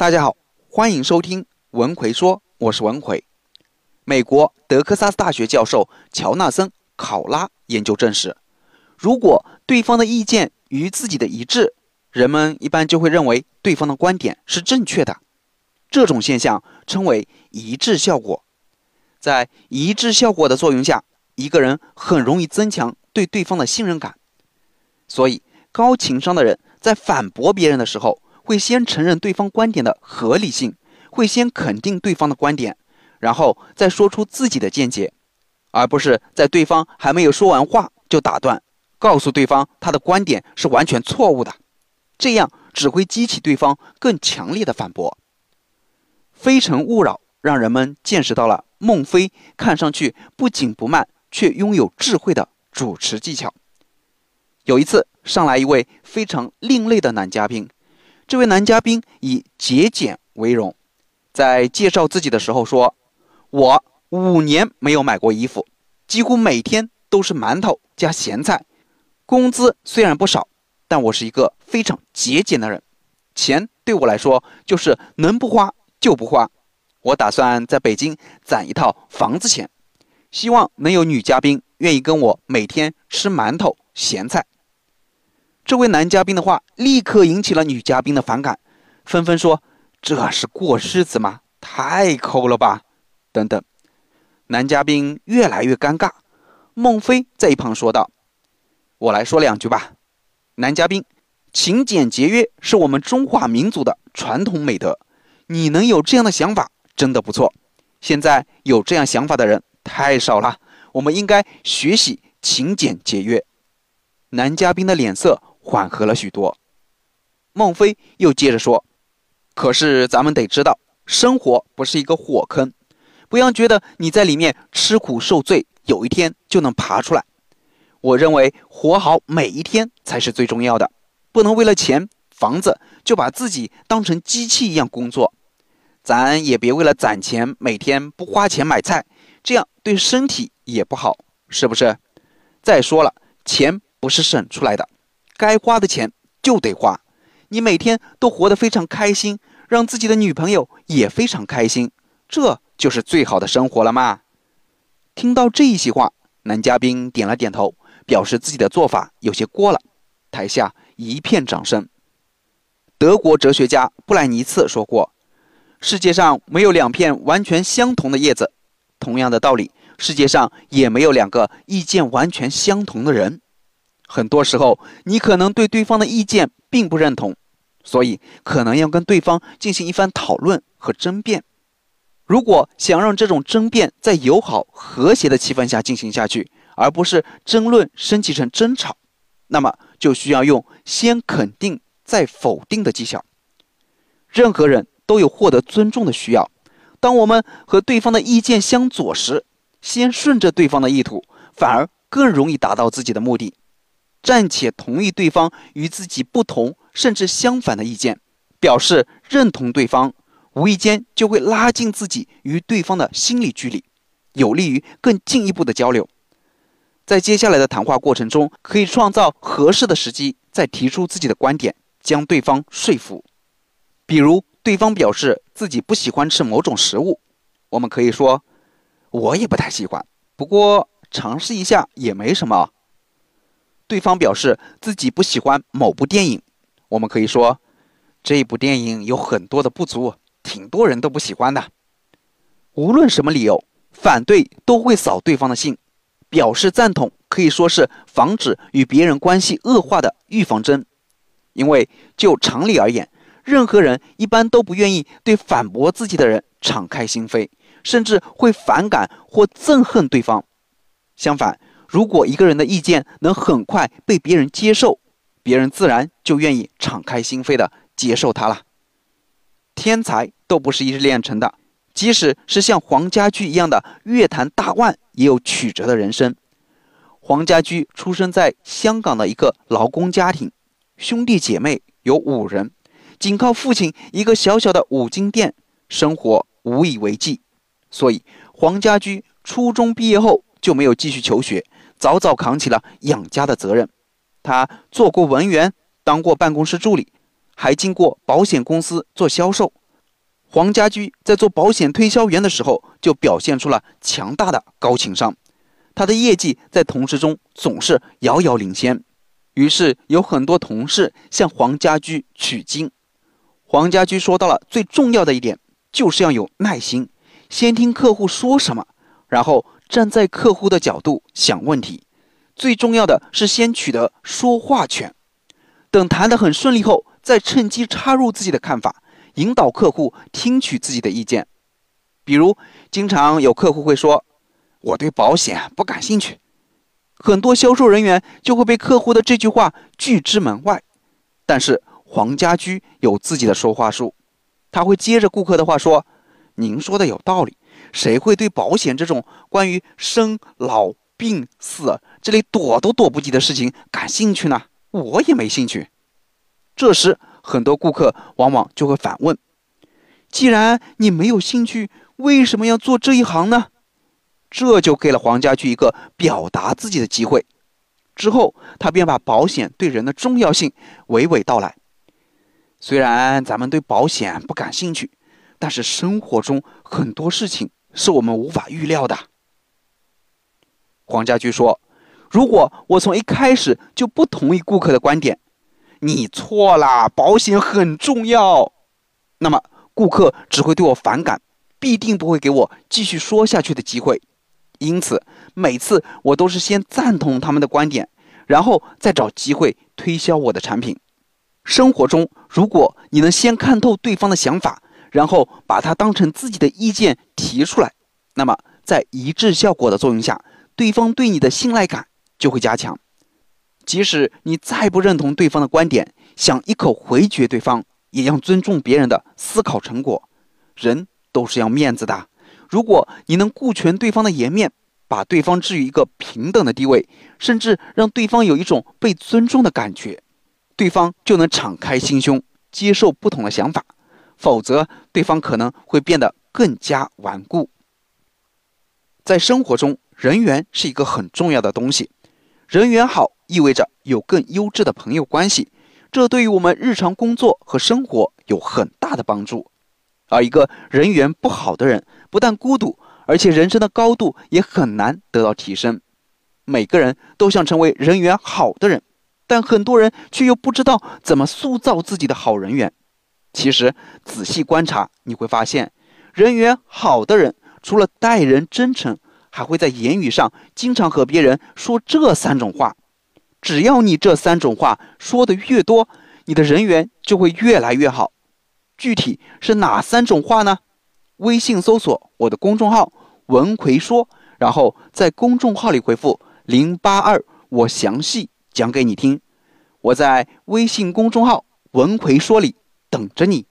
大家好，欢迎收听文奎说，我是文奎。美国德克萨斯大学教授乔纳森·考拉研究证实，如果对方的意见与自己的一致，人们一般就会认为对方的观点是正确的。这种现象称为一致效果。在一致效果的作用下，一个人很容易增强对对方的信任感。所以，高情商的人在反驳别人的时候，会先承认对方观点的合理性，会先肯定对方的观点，然后再说出自己的见解，而不是在对方还没有说完话就打断，告诉对方他的观点是完全错误的。这样只会激起对方更强烈的反驳。《非诚勿扰》让人们见识到了孟非看上去不紧不慢却拥有智慧的主持技巧。有一次，上来一位非常另类的男嘉宾。这位男嘉宾以节俭为荣，在介绍自己的时候说：“我五年没有买过衣服，几乎每天都是馒头加咸菜。工资虽然不少，但我是一个非常节俭的人。钱对我来说就是能不花就不花。我打算在北京攒一套房子钱，希望能有女嘉宾愿意跟我每天吃馒头咸菜。”这位男嘉宾的话立刻引起了女嘉宾的反感，纷纷说：“这是过日子吗？太抠了吧！”等等。男嘉宾越来越尴尬。孟非在一旁说道：“我来说两句吧。”男嘉宾：“勤俭节约是我们中华民族的传统美德，你能有这样的想法，真的不错。现在有这样想法的人太少了，我们应该学习勤俭节约。”男嘉宾的脸色。缓和了许多。孟非又接着说：“可是咱们得知道，生活不是一个火坑，不要觉得你在里面吃苦受罪，有一天就能爬出来。我认为活好每一天才是最重要的，不能为了钱、房子就把自己当成机器一样工作。咱也别为了攒钱，每天不花钱买菜，这样对身体也不好，是不是？再说了，钱不是省出来的。”该花的钱就得花，你每天都活得非常开心，让自己的女朋友也非常开心，这就是最好的生活了吗？听到这一席话，男嘉宾点了点头，表示自己的做法有些过了。台下一片掌声。德国哲学家布莱尼茨说过：“世界上没有两片完全相同的叶子，同样的道理，世界上也没有两个意见完全相同的人。”很多时候，你可能对对方的意见并不认同，所以可能要跟对方进行一番讨论和争辩。如果想让这种争辩在友好和谐的气氛下进行下去，而不是争论升级成争吵，那么就需要用先肯定再否定的技巧。任何人都有获得尊重的需要。当我们和对方的意见相左时，先顺着对方的意图，反而更容易达到自己的目的。暂且同意对方与自己不同甚至相反的意见，表示认同对方，无意间就会拉近自己与对方的心理距离，有利于更进一步的交流。在接下来的谈话过程中，可以创造合适的时机，再提出自己的观点，将对方说服。比如，对方表示自己不喜欢吃某种食物，我们可以说：“我也不太喜欢，不过尝试一下也没什么。”对方表示自己不喜欢某部电影，我们可以说，这部电影有很多的不足，挺多人都不喜欢的。无论什么理由，反对都会扫对方的兴，表示赞同可以说是防止与别人关系恶化的预防针。因为就常理而言，任何人一般都不愿意对反驳自己的人敞开心扉，甚至会反感或憎恨对方。相反，如果一个人的意见能很快被别人接受，别人自然就愿意敞开心扉的接受他了。天才都不是一日练成的，即使是像黄家驹一样的乐坛大腕，也有曲折的人生。黄家驹出生在香港的一个劳工家庭，兄弟姐妹有五人，仅靠父亲一个小小的五金店，生活无以为继。所以黄家驹初中毕业后就没有继续求学。早早扛起了养家的责任，他做过文员，当过办公室助理，还进过保险公司做销售，黄家驹在做保险推销员的时候，就表现出了强大的高情商。他的业绩在同事中总是遥遥领先，于是有很多同事向黄家驹取经。黄家驹说到了最重要的一点，就是要有耐心，先听客户说什么，然后站在客户的角度想问题。最重要的是先取得说话权，等谈得很顺利后，再趁机插入自己的看法，引导客户听取自己的意见。比如，经常有客户会说。我对保险不感兴趣，很多销售人员就会被客户的这句话拒之门外。但是黄家驹有自己的说话术，他会接着顾客的话说：“您说的有道理，谁会对保险这种关于生老病死这类躲都躲不及的事情感兴趣呢？我也没兴趣。”这时，很多顾客往往就会反问：“既然你没有兴趣，为什么要做这一行呢？”这就给了黄家驹一个表达自己的机会。之后，他便把保险对人的重要性娓娓道来。虽然咱们对保险不感兴趣，但是生活中很多事情是我们无法预料的。黄家驹说：“如果我从一开始就不同意顾客的观点，你错了，保险很重要，那么顾客只会对我反感，必定不会给我继续说下去的机会。”因此，每次我都是先赞同他们的观点，然后再找机会推销我的产品。生活中，如果你能先看透对方的想法，然后把它当成自己的意见提出来，那么在一致效果的作用下，对方对你的信赖感就会加强。即使你再不认同对方的观点，想一口回绝对方，也要尊重别人的思考成果。人都是要面子的。如果你能顾全对方的颜面，把对方置于一个平等的地位，甚至让对方有一种被尊重的感觉，对方就能敞开心胸接受不同的想法。否则，对方可能会变得更加顽固。在生活中，人缘是一个很重要的东西。人缘好意味着有更优质的朋友关系，这对于我们日常工作和生活有很大的帮助。而一个人缘不好的人，不但孤独，而且人生的高度也很难得到提升。每个人都想成为人缘好的人，但很多人却又不知道怎么塑造自己的好人缘。其实仔细观察，你会发现，人缘好的人除了待人真诚，还会在言语上经常和别人说这三种话。只要你这三种话说的越多，你的人缘就会越来越好。具体是哪三种话呢？微信搜索我的公众号“文奎说”，然后在公众号里回复“零八二”，我详细讲给你听。我在微信公众号“文奎说”里等着你。